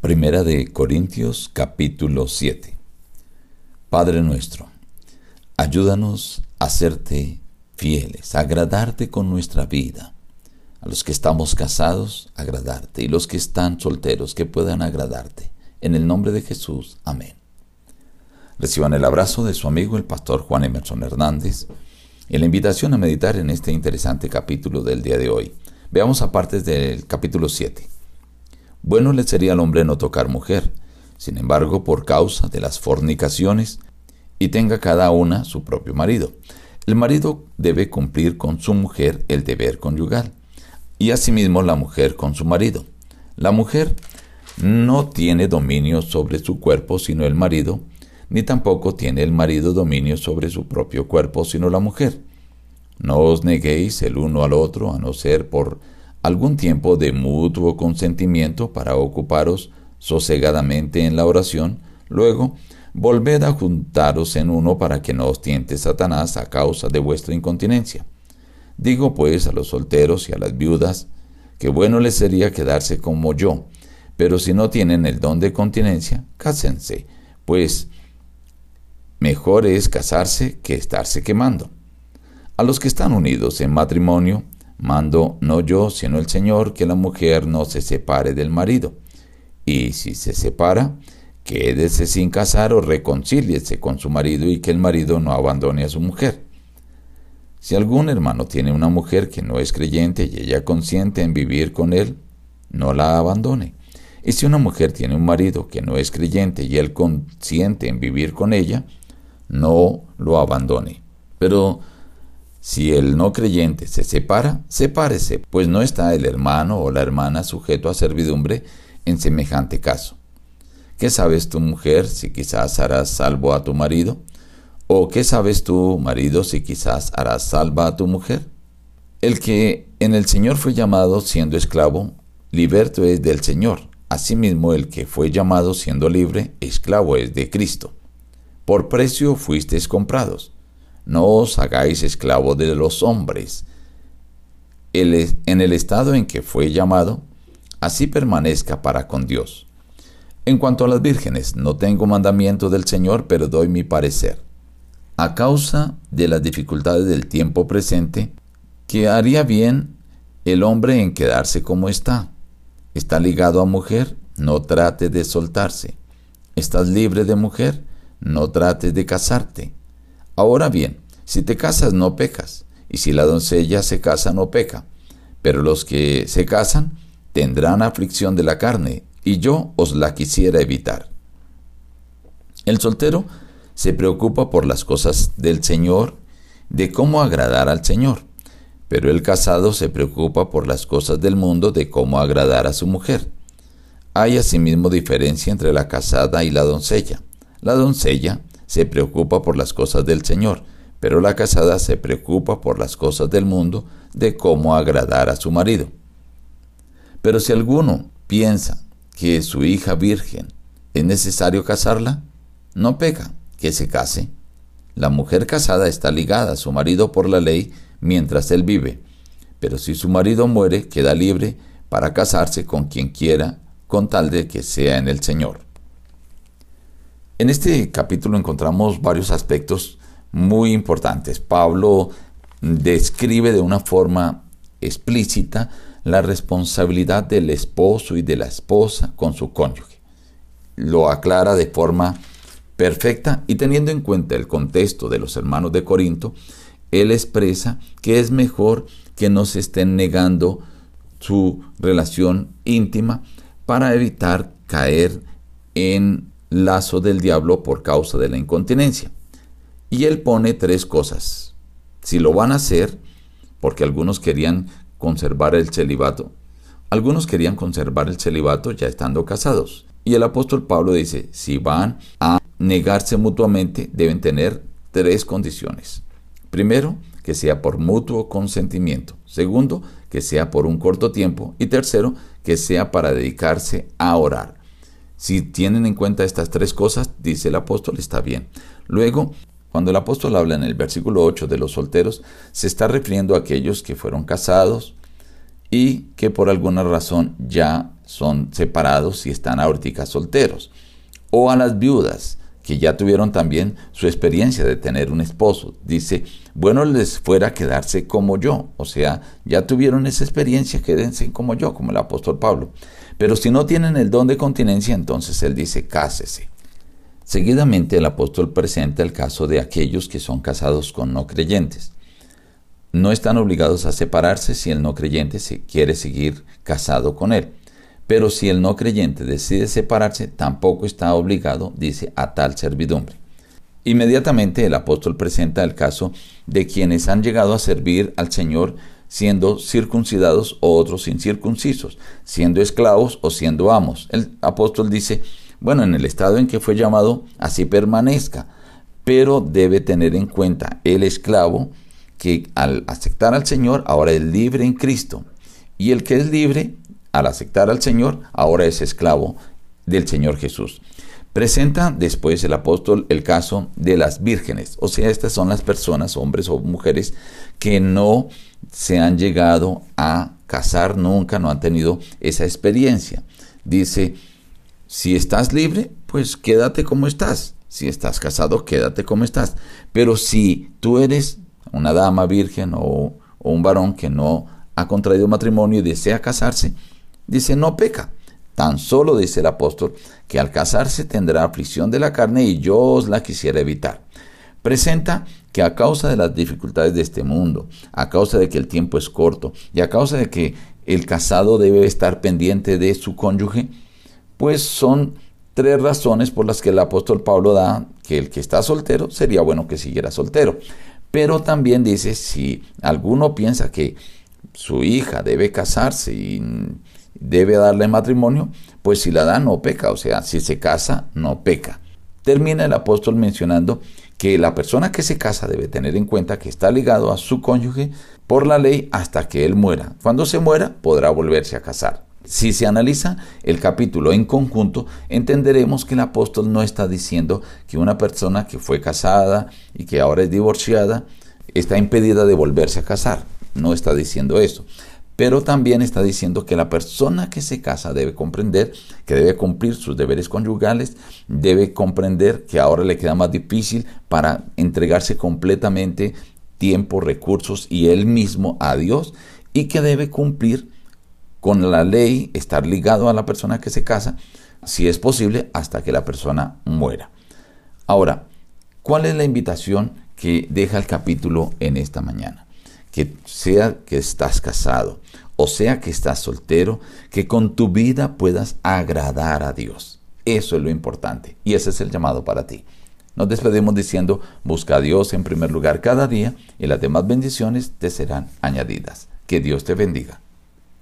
Primera de Corintios capítulo 7 Padre nuestro, ayúdanos a serte fieles, a agradarte con nuestra vida. A los que estamos casados, agradarte. Y los que están solteros, que puedan agradarte. En el nombre de Jesús. Amén. Reciban el abrazo de su amigo el pastor Juan Emerson Hernández y la invitación a meditar en este interesante capítulo del día de hoy. Veamos a partes del capítulo 7. Bueno le sería al hombre no tocar mujer, sin embargo, por causa de las fornicaciones, y tenga cada una su propio marido. El marido debe cumplir con su mujer el deber conyugal, y asimismo la mujer con su marido. La mujer no tiene dominio sobre su cuerpo sino el marido, ni tampoco tiene el marido dominio sobre su propio cuerpo sino la mujer. No os neguéis el uno al otro, a no ser por algún tiempo de mutuo consentimiento para ocuparos sosegadamente en la oración, luego volved a juntaros en uno para que no os tiente Satanás a causa de vuestra incontinencia. Digo pues a los solteros y a las viudas, que bueno les sería quedarse como yo, pero si no tienen el don de continencia, cásense, pues mejor es casarse que estarse quemando. A los que están unidos en matrimonio, Mando no yo, sino el Señor, que la mujer no se separe del marido. Y si se separa, quédese sin casar o reconcíliese con su marido y que el marido no abandone a su mujer. Si algún hermano tiene una mujer que no es creyente y ella consiente en vivir con él, no la abandone. Y si una mujer tiene un marido que no es creyente y él consiente en vivir con ella, no lo abandone. Pero si el no creyente se separa, sepárese, pues no está el hermano o la hermana sujeto a servidumbre en semejante caso. ¿Qué sabes tu mujer si quizás harás salvo a tu marido? ¿O qué sabes tu marido si quizás harás salva a tu mujer? El que en el Señor fue llamado siendo esclavo, liberto es del Señor. Asimismo, el que fue llamado siendo libre, esclavo es de Cristo. Por precio fuisteis comprados no os hagáis esclavo de los hombres. en el estado en que fue llamado, así permanezca para con Dios. En cuanto a las vírgenes, no tengo mandamiento del Señor, pero doy mi parecer. A causa de las dificultades del tiempo presente, que haría bien el hombre en quedarse como está. Está ligado a mujer, no trate de soltarse. Estás libre de mujer, no trates de casarte. Ahora bien, si te casas no pecas, y si la doncella se casa no peca, pero los que se casan tendrán aflicción de la carne, y yo os la quisiera evitar. El soltero se preocupa por las cosas del Señor, de cómo agradar al Señor, pero el casado se preocupa por las cosas del mundo, de cómo agradar a su mujer. Hay asimismo diferencia entre la casada y la doncella. La doncella se preocupa por las cosas del Señor, pero la casada se preocupa por las cosas del mundo, de cómo agradar a su marido. Pero si alguno piensa que su hija virgen es necesario casarla, no peca, que se case. La mujer casada está ligada a su marido por la ley mientras él vive, pero si su marido muere, queda libre para casarse con quien quiera, con tal de que sea en el Señor. En este capítulo encontramos varios aspectos muy importantes. Pablo describe de una forma explícita la responsabilidad del esposo y de la esposa con su cónyuge. Lo aclara de forma perfecta y teniendo en cuenta el contexto de los hermanos de Corinto, él expresa que es mejor que no se estén negando su relación íntima para evitar caer en lazo del diablo por causa de la incontinencia. Y él pone tres cosas. Si lo van a hacer, porque algunos querían conservar el celibato, algunos querían conservar el celibato ya estando casados. Y el apóstol Pablo dice, si van a negarse mutuamente, deben tener tres condiciones. Primero, que sea por mutuo consentimiento. Segundo, que sea por un corto tiempo. Y tercero, que sea para dedicarse a orar. Si tienen en cuenta estas tres cosas, dice el apóstol, está bien. Luego, cuando el apóstol habla en el versículo 8 de los solteros, se está refiriendo a aquellos que fueron casados y que por alguna razón ya son separados y están ahorita solteros. O a las viudas que ya tuvieron también su experiencia de tener un esposo. Dice, bueno les fuera quedarse como yo. O sea, ya tuvieron esa experiencia, quédense como yo, como el apóstol Pablo. Pero si no tienen el don de continencia, entonces él dice, cásese. Seguidamente el apóstol presenta el caso de aquellos que son casados con no creyentes. No están obligados a separarse si el no creyente se quiere seguir casado con él. Pero si el no creyente decide separarse, tampoco está obligado, dice, a tal servidumbre. Inmediatamente el apóstol presenta el caso de quienes han llegado a servir al Señor siendo circuncidados o otros incircuncisos, siendo esclavos o siendo amos. El apóstol dice, bueno, en el estado en que fue llamado, así permanezca, pero debe tener en cuenta el esclavo que al aceptar al Señor ahora es libre en Cristo, y el que es libre al aceptar al Señor ahora es esclavo del Señor Jesús. Presenta después el apóstol el caso de las vírgenes, o sea, estas son las personas, hombres o mujeres, que no se han llegado a casar nunca, no han tenido esa experiencia. Dice, si estás libre, pues quédate como estás. Si estás casado, quédate como estás. Pero si tú eres una dama virgen o, un varón que no ha contraído matrimonio y desea casarse, dice, no peca. Tan solo dice el apóstol que al casarse tendrá aflicción de la carne y yo os la quisiera evitar. Presenta que a causa de las dificultades de este mundo, a causa de que el tiempo es corto y a causa de que el casado debe estar pendiente de su cónyuge, pues son tres razones por las que el apóstol Pablo da que el que está soltero sería bueno que siguiera soltero. Pero también dice, si alguno piensa que su hija debe casarse y debe darle matrimonio, pues si la da no peca, o sea, si se casa no peca. Termina el apóstol mencionando que la persona que se casa debe tener en cuenta que está ligado a su cónyuge por la ley hasta que él muera. Cuando se muera podrá volverse a casar. Si se analiza el capítulo en conjunto, entenderemos que el apóstol no está diciendo que una persona que fue casada y que ahora es divorciada está impedida de volverse a casar. No está diciendo eso. Pero también está diciendo que la persona que se casa debe comprender que debe cumplir sus deberes conyugales, debe comprender que ahora le queda más difícil para entregarse completamente tiempo, recursos y él mismo a Dios y que debe cumplir con la ley, estar ligado a la persona que se casa, si es posible, hasta que la persona muera. Ahora, ¿cuál es la invitación que deja el capítulo en esta mañana? Que sea que estás casado o sea que estás soltero, que con tu vida puedas agradar a Dios. Eso es lo importante y ese es el llamado para ti. Nos despedimos diciendo, busca a Dios en primer lugar cada día y las demás bendiciones te serán añadidas. Que Dios te bendiga.